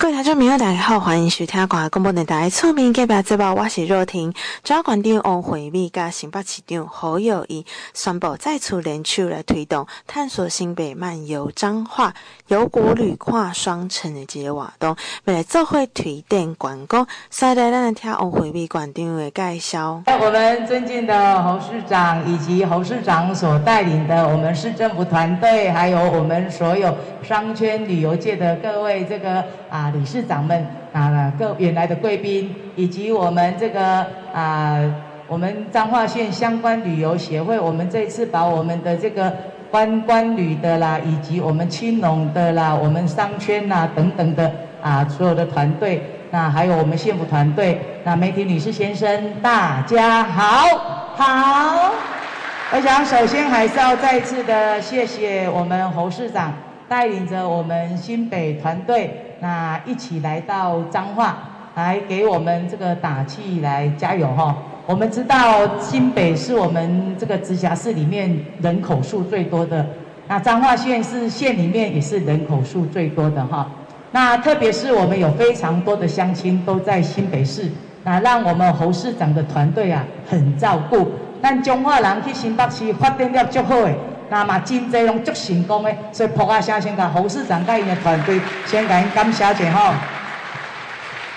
各位听众朋友，大家好，欢迎收听广播电台厝边隔壁节目，我是若婷。中央关长王惠美加新北市长侯友谊宣布再次联手来推动探索新北漫游彰化游国旅跨双城的这个活动，为了做会推电观光，现在咱来听王惠美馆长的介绍。我们尊敬的侯市长以及侯市长所带领的我们市政府团队，还有我们所有商圈旅游界的各位这个啊。理事长们啊，各原来的贵宾，以及我们这个啊，我们彰化县相关旅游协会，我们这次把我们的这个观光旅的啦，以及我们青农的啦，我们商圈呐等等的啊，所有的团队，那还有我们县府团队，那媒体女士先生，大家好，好，我想首先还是要再次的谢谢我们侯市长带领着我们新北团队。那一起来到彰化，来给我们这个打气，来加油哈！我们知道新北是我们这个直辖市里面人口数最多的，那彰化县是县里面也是人口数最多的哈。那特别是我们有非常多的乡亲都在新北市，那让我们侯市长的团队啊很照顾。但彰化人去新北市发展了足好诶。那么真济拢足成功的，所以普阿声先甲侯市长带领的团队先感恩感谢一下哈。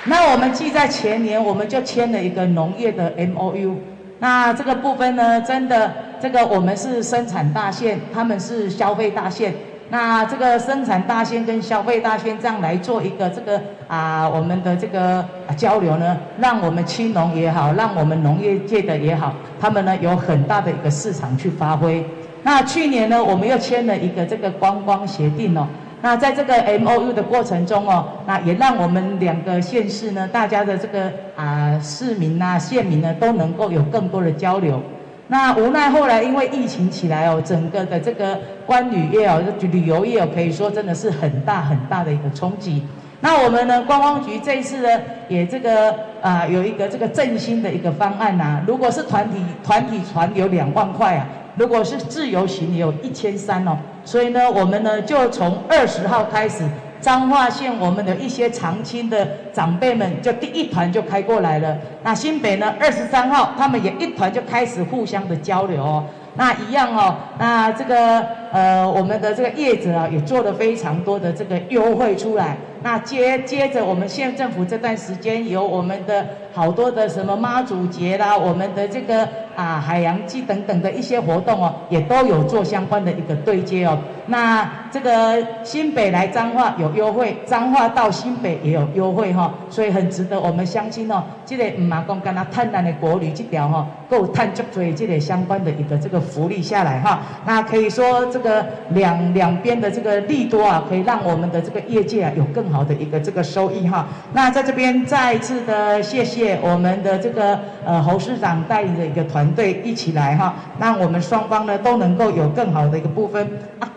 那我们记在前年，我们就签了一个农业的 M O U。那这个部分呢，真的这个我们是生产大县，他们是消费大县。那这个生产大县跟消费大县这样来做一个这个啊，我们的这个交流呢，让我们青农也好，让我们农业界的也好，他们呢有很大的一个市场去发挥。那去年呢，我们又签了一个这个观光协定哦。那在这个 M O U 的过程中哦，那也让我们两个县市呢，大家的这个啊市民呐、县民呢，都能够有更多的交流。那无奈后来因为疫情起来哦，整个的这个观旅业哦，旅游业哦，可以说真的是很大很大的一个冲击。那我们呢，观光局这一次呢，也这个啊有一个这个振兴的一个方案呐。如果是团体团体团有两万块啊。如果是自由行也，有一千三哦，所以呢，我们呢就从二十号开始，彰化县我们的一些长青的长辈们就第一团就开过来了。那新北呢，二十三号他们也一团就开始互相的交流哦。那一样哦，那这个呃，我们的这个业者啊，也做了非常多的这个优惠出来。那接接着，我们县政府这段时间有我们的好多的什么妈祖节啦，我们的这个啊海洋祭等等的一些活动哦，也都有做相关的一个对接哦。那这个新北来彰化有优惠，彰化到新北也有优惠哈，所以很值得我们相信哦。这个唔嘛讲跟他探咱的国旅这条哈，够探足多这个相关的一个这个福利下来哈。那可以说这个两两边的这个利多啊，可以让我们的这个业界啊有更好的一个这个收益哈，那在这边再一次的谢谢我们的这个呃侯市长带领的一个团队一起来哈，让我们双方呢都能够有更好的一个部分，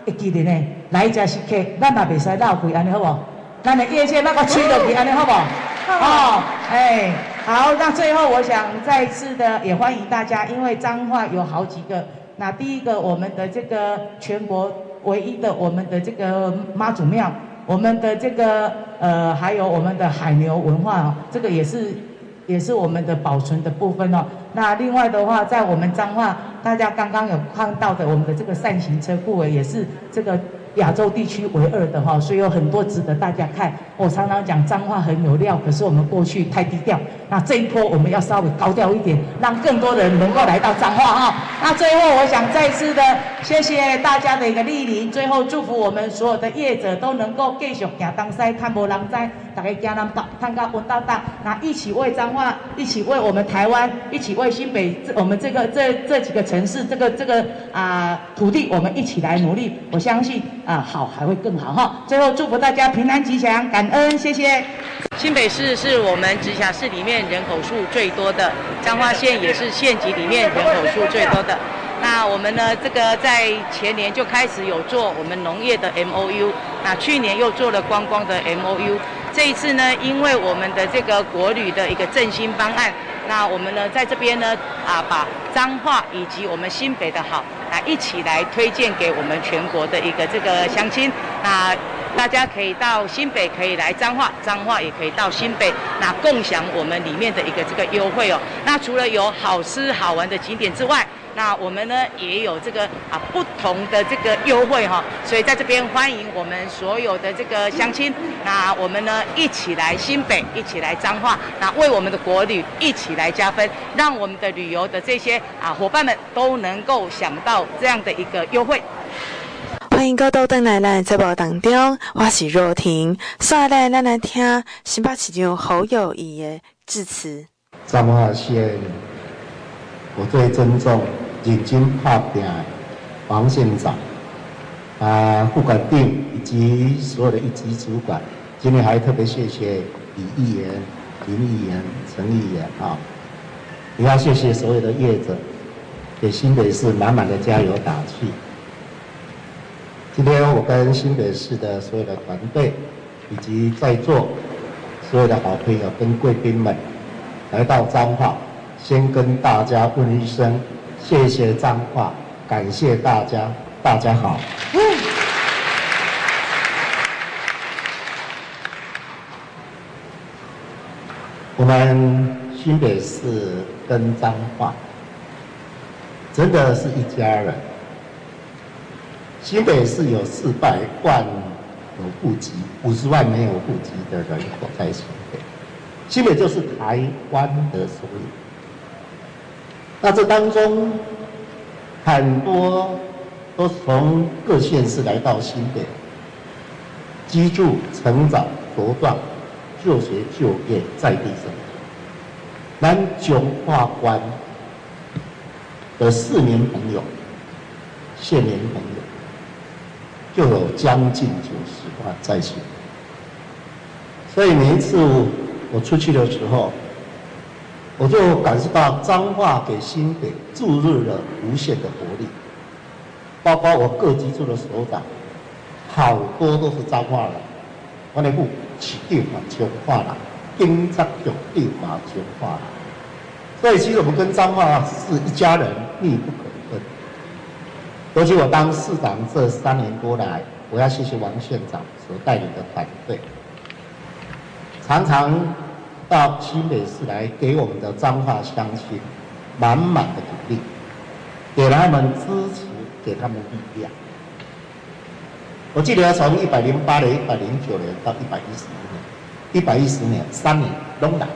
会记得呢来者是客，咱也袂使闹亏，安尼好不好？咱的业界那个吹得比安尼好不好？哦，哎，好，那最后我想再一次的也欢迎大家，因为彰化有好几个，那第一个我们的这个全国唯一的我们的这个妈祖庙。我们的这个呃，还有我们的海牛文化哦，这个也是也是我们的保存的部分哦。那另外的话，在我们彰化，大家刚刚有看到的，我们的这个扇形车库也是这个。亚洲地区唯二的哈，所以有很多值得大家看。我常常讲彰化很有料，可是我们过去太低调。那这一波我们要稍微高调一点，让更多人能够来到彰化哈。那最后我想再次的谢谢大家的一个莅临，最后祝福我们所有的业者都能够继续行东西，探无人知，大家行南道，探到温道道，那一起为彰化，一起为我们台湾，一起为新北，这我们这个这这几个城市，这个这个啊、土地，我们一起来努力。我相信。啊，好，还会更好哈！最后祝福大家平安吉祥，感恩，谢谢。新北市是我们直辖市里面人口数最多的，彰化县也是县级里面人口数最多的。那我们呢，这个在前年就开始有做我们农业的 MOU，那去年又做了观光的 MOU，这一次呢，因为我们的这个国旅的一个振兴方案。那我们呢，在这边呢，啊，把彰化以及我们新北的好，来一起来推荐给我们全国的一个这个乡亲。那大家可以到新北，可以来彰化，彰化也可以到新北，那共享我们里面的一个这个优惠哦。那除了有好吃好玩的景点之外，那我们呢也有这个啊不同的这个优惠哈，所以在这边欢迎我们所有的这个乡亲，那我们呢一起来新北，一起来彰化，那为我们的国旅一起来加分，让我们的旅游的这些啊伙伴们都能够想到这样的一个优惠。欢迎各位登来咱节目当中，我是若婷，下来咱来听新北市长侯友谊的致辞。彰化县，我最尊重。认真打拼的王县长，啊，副管长以及所有的一级主管，今天还特别谢谢李议员、林议员、陈议员啊，也要谢谢所有的业者，给新北市满满的加油打气。今天我跟新北市的所有的团队，以及在座所有的好朋友跟贵宾们，来到彰化，先跟大家问一声。谢谢彰化，感谢大家，大家好。我们新北市跟彰化真的是一家人。新北市有四百万有户籍，五十万没有户籍的人口在新北。新北就是台湾的缩影。那这当中，很多都从各县市来到新北，居住、成长、茁壮、就学、就业，在地生活。南九化关的市民朋友、县民朋友，就有将近九十万在新北。所以每一次我出去的时候，我就感受到彰化给新北注入了无限的活力，包括我各级处的首长，好多都是彰化人，我内部起定嘛彰化人，警察局定嘛彰化人，所以其实我们跟彰化是一家人，密不可分。尤其我当市长这三年多来，我要谢谢王县长所带领的团队，常常。到新北市来给我们的彰化乡亲满满的鼓励，给他们支持，给他们力量。我记得从一百零八年、一百零九年到一百一十年，一百一十年三年都来，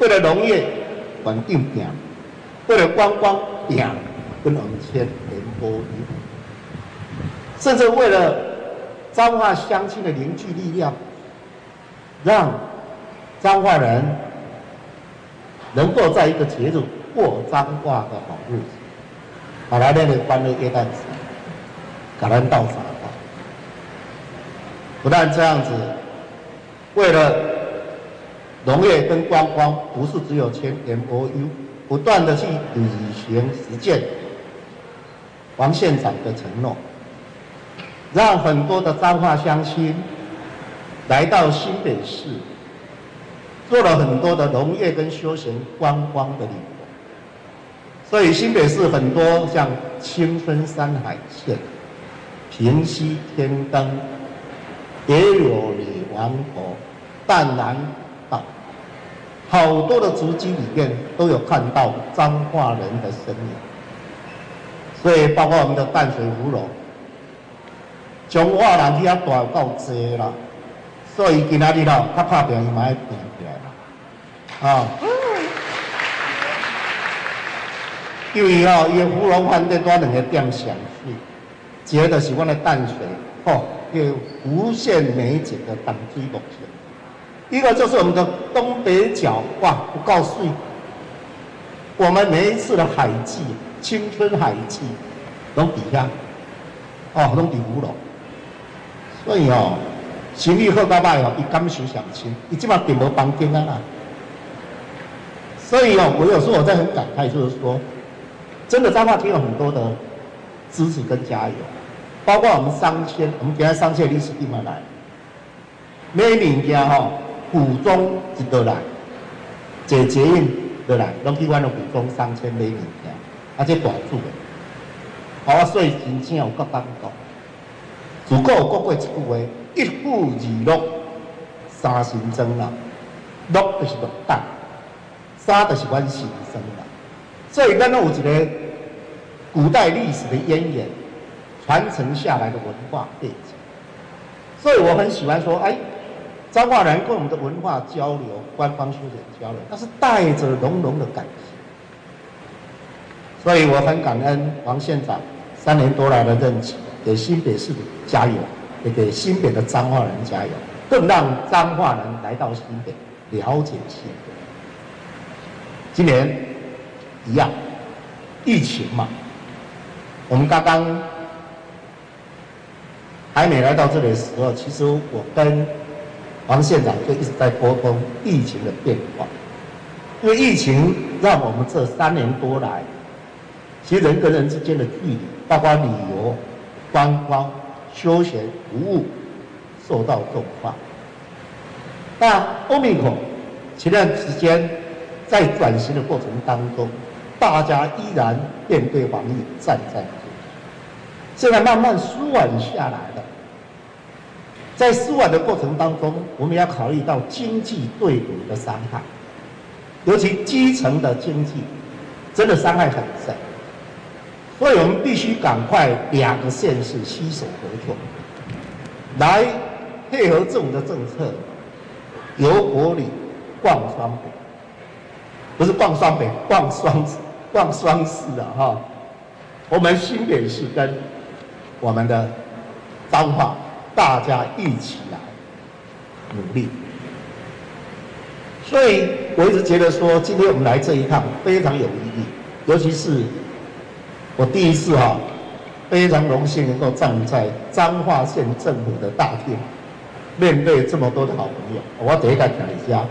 为了农业稳定点，为了观光点，跟农签联播，甚至为了彰化乡亲的凝聚力量，让。彰化人能够在一个节日过彰化的好日子，把来那个欢乐耶诞节，感恩到啥的。不但这样子，为了农业跟观光，不是只有签 MOU，不断的去履行实践王县长的承诺，让很多的彰化乡亲来到新北市。做了很多的农业跟休闲观光的旅游，所以新北市很多像青春山海线、平溪天灯，也有李王头、淡蓝岛，好多的足迹里面都有看到彰化人的身影。所以包括我们的淡水芙蓉，从化人去遐大够多啦，所以今仔日咯，他拍拼伊嘛要拼起啊，因为哦，伊个芙蓉饭店多两个店上去，一个就是阮的淡水，哦，有无限美景的淡水路线；一个就是我们的东北角，哇，不够水。我们每一次的海季，青春海季，拢底下，哦，拢底芙蓉。所以哦，生意好到歹哦，伊感受上深，伊即马订无房间啊啦。所以哦，我有时候我在很感慨，就是说，真的彰化厅有很多的支持跟加油，包括我们商圈，我们今天商圈历史地方来，每物件吼，府中一个来，坐捷运都来，拢去阮的府中商圈买物件，而且大做的，好啊，所以真正有够感动。如果有讲过一句话，一富二乐，三新增啦，乐就是乐诞，三就是阮新生啦。所以，咱有一个古代历史的渊源，传承下来的文化背景。所以，我很喜欢说，哎，彰化人跟我们的文化交流、官方书写交流，他是带着浓浓的感情。所以，我很感恩王县长三年多来的任期。给新北市加油，也给新北的彰化人加油，更让彰化人来到新北了解新北。今年一样，疫情嘛，我们刚刚还没来到这里的时候，其实我跟王县长就一直在沟通疫情的变化，因为疫情让我们这三年多来，其实人跟人之间的距离，包括旅游。观光、休闲服务受到重创。那欧米克前段时间在转型的过程当中，大家依然面对防疫战战兢兢。现在慢慢舒缓下来了，在舒缓的过程当中，我们要考虑到经济对比的伤害，尤其基层的经济，真的伤害很深。所以我们必须赶快两个县市携手合作，来配合政府的政策，由国里逛双北，不是逛双北，逛双逛双市的哈。我们新北市跟我们的彰化，大家一起来努力。所以我一直觉得说，今天我们来这一趟非常有意义，尤其是。我第一次哈，非常荣幸能够站在彰化县政府的大厅，面对这么多的好朋友，我等一下讲一下，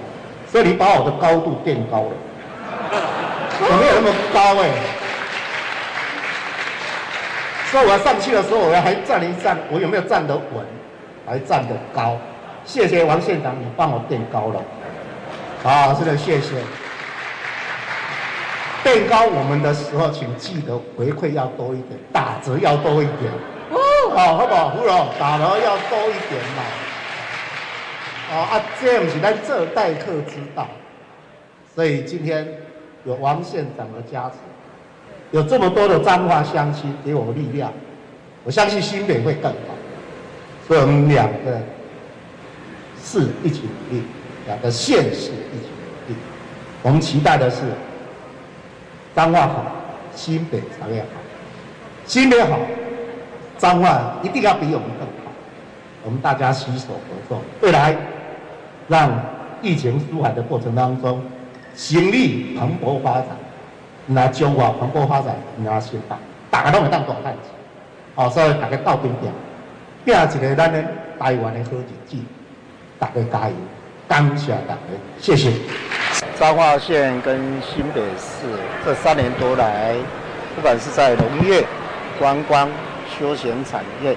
所以你把我的高度垫高了，我没有那么高哎，所以我要上去的时候，我要还站一站，我有没有站得稳，还站得高？谢谢王县长，你帮我垫高了，啊，真的谢谢。垫高我们的时候，请记得回馈要多一点，打折要多一点，哦，好，好不好？胡总，打折要多一点嘛。哦啊，这不是咱这待客之道，所以今天有王县长的加持，有这么多的彰化乡亲给我们力量，我相信新北会更好。所以我们两个市一起努力，两个县市一起努力，我们期待的是。彰化好，新北才会好。新北好，彰化一定要比我们更好。我们大家携手合作，未来让疫情舒缓的过程当中，兴利蓬勃发展。那中华蓬勃发展，那新大，大家都会当大汉子。好，所以大家到边边，拼一个咱的台湾的好日子，大家加油！感谢大家，谢谢。彰化县跟新北市这三年多来，不管是在农业、观光、休闲产业，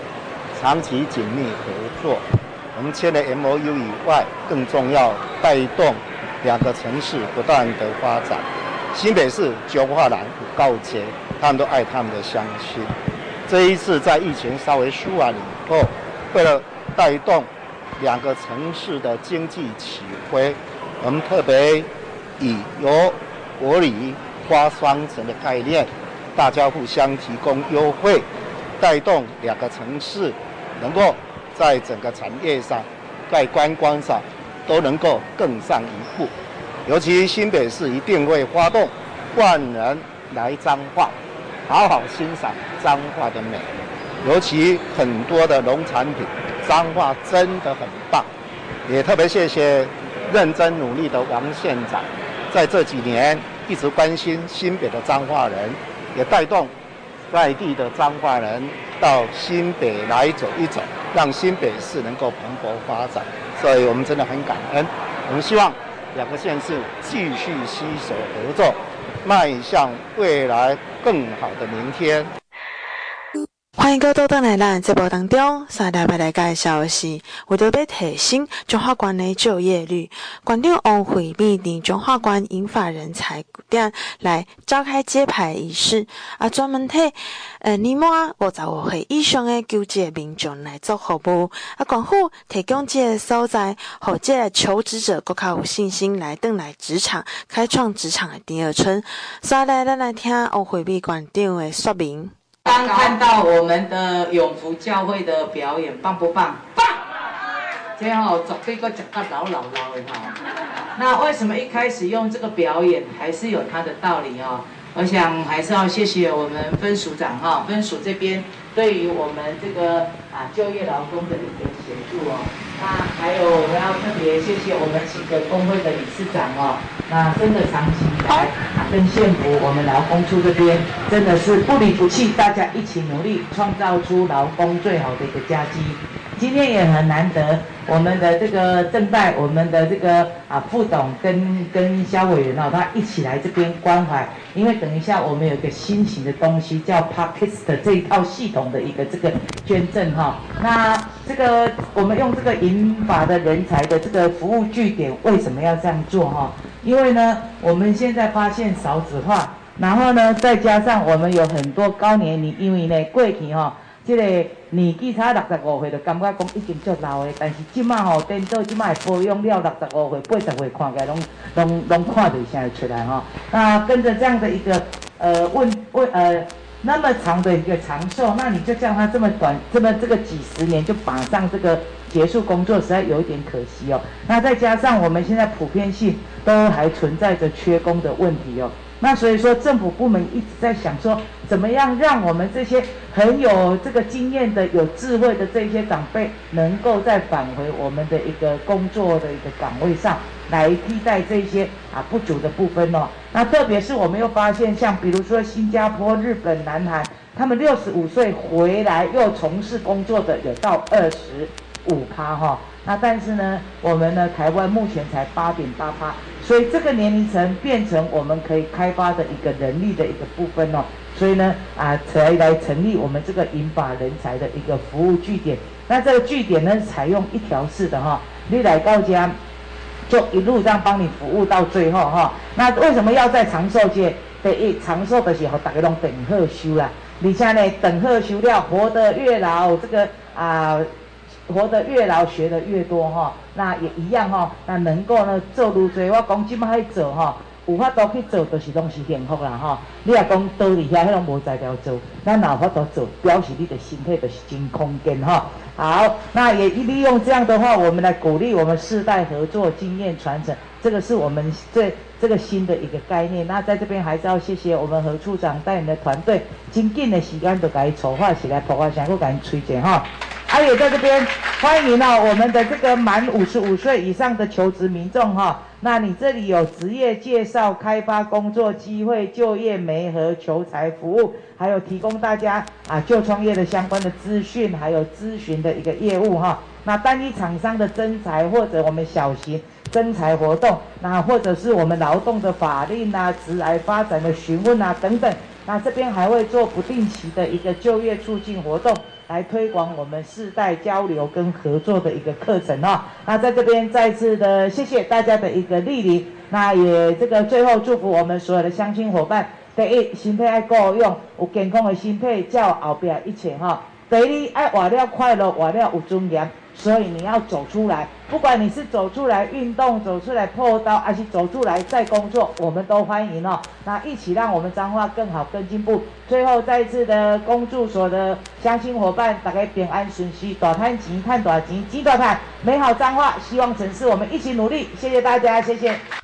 长期紧密合作。我们签了 MOU 以外，更重要带动两个城市不断的发展。新北市九华南告捷，他们都爱他们的乡亲。这一次在疫情稍微舒缓以后，为了带动两个城市的经济起飞，我们特别。以由国里花双城的概念，大家互相提供优惠，带动两个城市能够在整个产业上、在观光上都能够更上一步。尤其新北市一定会发动万人来彰化，好好欣赏彰化的美。尤其很多的农产品，彰化真的很棒。也特别谢谢认真努力的王县长。在这几年一直关心新北的彰化人，也带动外地的彰化人到新北来走一走，让新北市能够蓬勃发展。所以我们真的很感恩。我们希望两个县市继续携手合作，迈向未来更好的明天。欢迎各位登来咱节目当中，三大要来介绍的是，为着要提升中华关的就业率，馆长王惠美伫中华关引发人才店来召开揭牌仪式，啊，专门替呃年满五十五岁以上的求职民众来做服务，啊，关府提供这个所在，让这个求职者更加有信心来登来职场，开创职场的第二春。所以来，咱来听王惠美馆长的说明。刚看到我们的永福教会的表演，棒不棒？棒！最后准备个讲个老老老的哈。那为什么一开始用这个表演，还是有它的道理哦？我想还是要谢谢我们分署长哈，分署这边对于我们这个啊就业劳工的一个协助哦。那还有我们要特别谢谢我们几个工会的理事长哦。那真的长期以来，跟县府我们劳工处这边真的是不离不弃，大家一起努力，创造出劳工最好的一个佳绩。今天也很难得，我们的这个正代，我们的这个啊副董跟跟萧委员哦，他一起来这边关怀，因为等一下我们有一个新型的东西叫 Parkist 的这一套系统的一个这个捐赠哈。那这个我们用这个银发的人才的这个服务据点，为什么要这样做哈？因为呢，我们现在发现少子化，然后呢，再加上我们有很多高年龄，因为呢过去哈，这个年纪差六十五岁就感觉讲已经足老的，但是即马吼，等到即马保养了六十五岁、八十岁看起来拢拢拢看得现在出来哈。那跟着这样的一个呃问问呃那么长的一个长寿，那你就叫他这么短这么这个几十年就绑上这个。结束工作实在有一点可惜哦。那再加上我们现在普遍性都还存在着缺工的问题哦。那所以说政府部门一直在想说，怎么样让我们这些很有这个经验的、有智慧的这些长辈，能够再返回我们的一个工作的一个岗位上来替代这些啊不足的部分哦。那特别是我们又发现，像比如说新加坡、日本、南韩，他们六十五岁回来又从事工作的有到二十。五趴哈，那但是呢，我们呢，台湾目前才八点八趴，所以这个年龄层变成我们可以开发的一个人力的一个部分哦，所以呢，啊，才来成立我们这个银发人才的一个服务据点。那这个据点呢，采用一条式的哈，你来到家，就一路这样帮你服务到最后哈。那为什么要在长寿界？第一，长寿的时候大家拢等贺修啦，而且呢，等贺修了，活得越老，这个啊。活得越老，学得越多哈，那也一样哈，那能够呢做愈多，我讲即摆去做哈，有法度去做，就是拢是幸福啦哈。你若讲倒伫遐，迄拢无才调做，咱哪有法度做，表示你的身体就是真空间哈。好，那也利用这样的话，我们来鼓励我们世代合作、经验传承，这个是我们最这个新的一个概念。那在这边还是要谢谢我们何处长带领的团队，真紧的时间就给伊筹划起来，包括想要给伊推荐哈。还有在这边欢迎呢，我们的这个满五十五岁以上的求职民众哈，那你这里有职业介绍、开发工作机会、就业媒合、求财服务，还有提供大家啊就创业的相关的资讯，还有咨询的一个业务哈。那单一厂商的征才或者我们小型征才活动，那或者是我们劳动的法令啊、职来发展的询问啊等等，那这边还会做不定期的一个就业促进活动。来推广我们世代交流跟合作的一个课程哦。那在这边再次的谢谢大家的一个莅临。那也这个最后祝福我们所有的乡亲伙伴，第一心态爱够用，有健康的身体，才有后边一切哈。第二爱活了快乐，活了有尊严。所以你要走出来，不管你是走出来运动，走出来破刀，还是走出来再工作，我们都欢迎哦。那一起让我们脏话更好、更进步。最后再次的恭祝所有的乡亲伙伴打开平安顺遂，大赚钱、赚大钱、钱大赚，美好脏话，希望城市我们一起努力。谢谢大家，谢谢。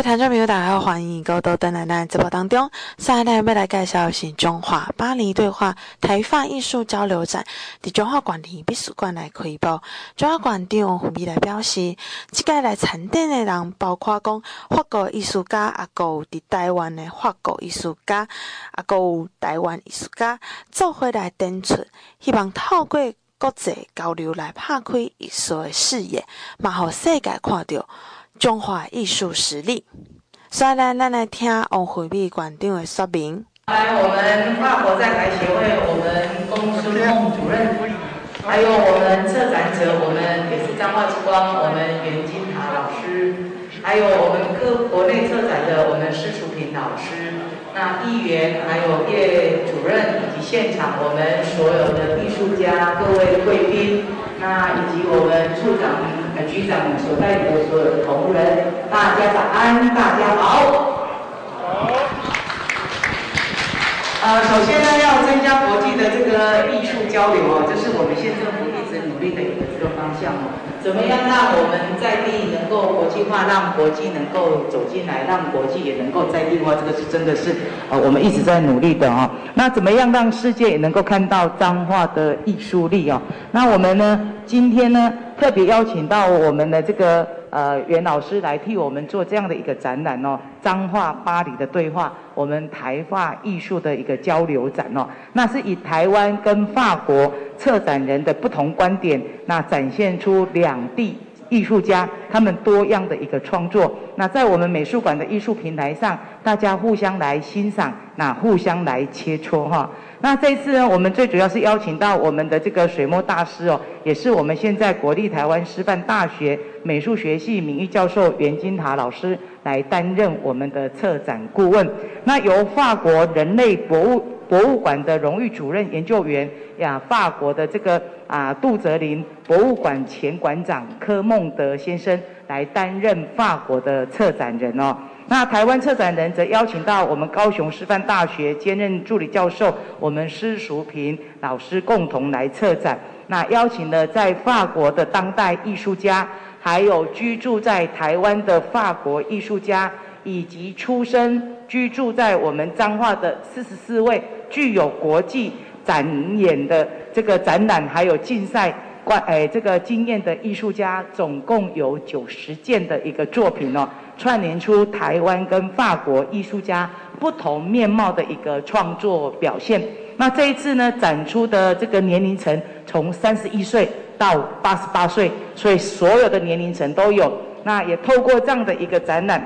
各位听众朋友，大家好，欢迎各位到登来咱直播当中。下来要来介绍的是中华巴黎对话台法艺术交流展，伫中华馆里美术馆来开播。中华馆长胡美来表示，即届来参展的人包括讲法国艺术家，啊，阁有伫台湾的法国艺术家，啊，阁有台湾艺术家做伙来展出，希望透过国际交流来拍开艺术的视野，嘛，互世界看到。中华艺术实力，所以呢，咱来听王惠美馆长的说明。来，我们法国在台协会，我们龚书梦主任，还有我们策展者，我们也是彰化之光，我们袁金塔老师，还有我们各国内策展的我们施楚平老师，那议员，还有叶主任，以及现场我们所有的艺术家、各位贵宾，那以及我们处长。局长所带领的所有的同仁，大家早安，大家好。好。呃，首先呢，要增加国际的这个艺术交流哦，就是我们县政府一直努力的一个怎么样让我们在地能够国际化，让国际能够走进来，让国际也能够在地化，这个是真的是呃我们一直在努力的哦。那怎么样让世界也能够看到彰化的艺术力哦？那我们呢，今天呢，特别邀请到我们的这个呃袁老师来替我们做这样的一个展览哦，彰化巴黎的对话，我们台法艺术的一个交流展哦，那是以台湾跟法国策展人的不同观点，那展现出两地艺术家他们多样的一个创作，那在我们美术馆的艺术平台上，大家互相来欣赏，那互相来切磋哈。那这一次呢，我们最主要是邀请到我们的这个水墨大师哦，也是我们现在国立台湾师范大学美术学系名誉教授袁金塔老师来担任我们的策展顾问。那由法国人类博物博物馆的荣誉主任研究员呀，法国的这个啊杜泽林博物馆前馆长柯孟德先生来担任法国的策展人哦。那台湾策展人则邀请到我们高雄师范大学兼任助理教授，我们施淑萍老师共同来策展。那邀请了在法国的当代艺术家，还有居住在台湾的法国艺术家，以及出生居住在我们彰化的四十四位具有国际展演的这个展览还有竞赛关诶这个经验的艺术家，总共有九十件的一个作品哦。串联出台湾跟法国艺术家不同面貌的一个创作表现。那这一次呢，展出的这个年龄层从三十一岁到八十八岁，所以所有的年龄层都有。那也透过这样的一个展览，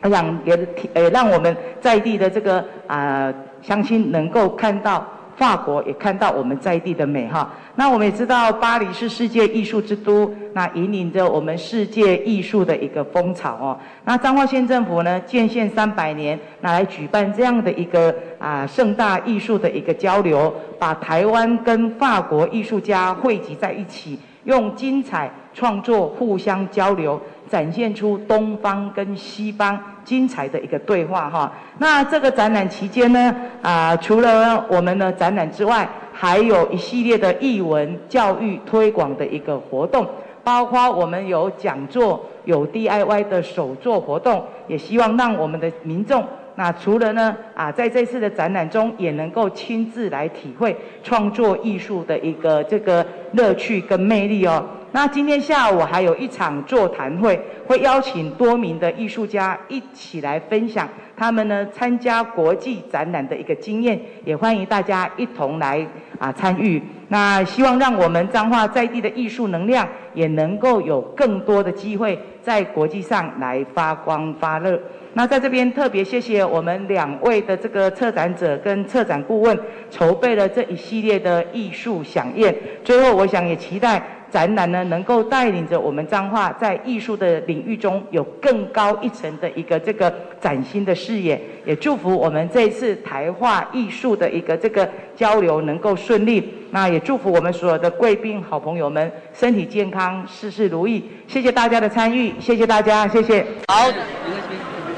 让也呃让我们在地的这个啊乡亲能够看到。法国也看到我们在地的美哈，那我们也知道巴黎是世界艺术之都，那引领着我们世界艺术的一个风潮哦。那彰化县政府呢，建县三百年，那来举办这样的一个啊盛大艺术的一个交流，把台湾跟法国艺术家汇集在一起，用精彩创作互相交流。展现出东方跟西方精彩的一个对话哈。那这个展览期间呢，啊，除了我们的展览之外，还有一系列的艺文教育推广的一个活动，包括我们有讲座、有 DIY 的手作活动，也希望让我们的民众，那除了呢，啊，在这次的展览中也能够亲自来体会创作艺术的一个这个乐趣跟魅力哦。那今天下午还有一场座谈会，会邀请多名的艺术家一起来分享他们呢参加国际展览的一个经验，也欢迎大家一同来啊参与。那希望让我们彰化在地的艺术能量也能够有更多的机会在国际上来发光发热。那在这边特别谢谢我们两位的这个策展者跟策展顾问筹备了这一系列的艺术饗宴。最后，我想也期待。展览呢，能够带领着我们彰化在艺术的领域中有更高一层的一个这个崭新的视野，也祝福我们这次台化艺术的一个这个交流能够顺利。那也祝福我们所有的贵宾好朋友们身体健康，事事如意。谢谢大家的参与，谢谢大家，谢谢。好。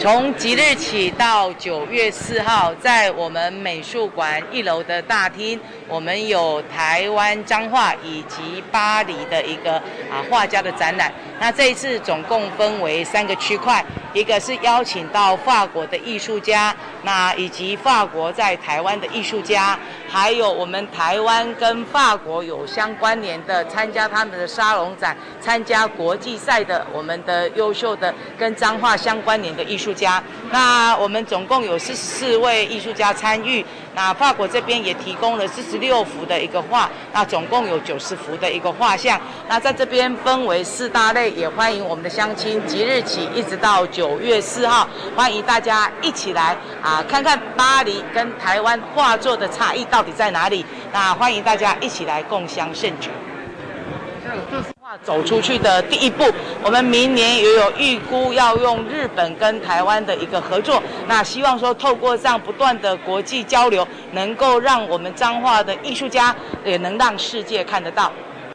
从即日起到九月四号，在我们美术馆一楼的大厅，我们有台湾彰化以及巴黎的一个啊画家的展览。那这一次总共分为三个区块，一个是邀请到法国的艺术家，那以及法国在台湾的艺术家，还有我们台湾跟法国有相关联的参加他们的沙龙展、参加国际赛的我们的优秀的跟彰化相关联的艺术家。那我们总共有四十四位艺术家参与。那法国这边也提供了四十六幅的一个画，那总共有九十幅的一个画像。那在这边分为四大类，也欢迎我们的乡亲即日起一直到九月四号，欢迎大家一起来啊，看看巴黎跟台湾画作的差异到底在哪里。那欢迎大家一起来共襄盛举。走出去的第一步，我们明年也有预估要用日本跟台湾的一个合作，那希望说透过这样不断的国际交流，能够让我们彰化的艺术家也能让世界看得到。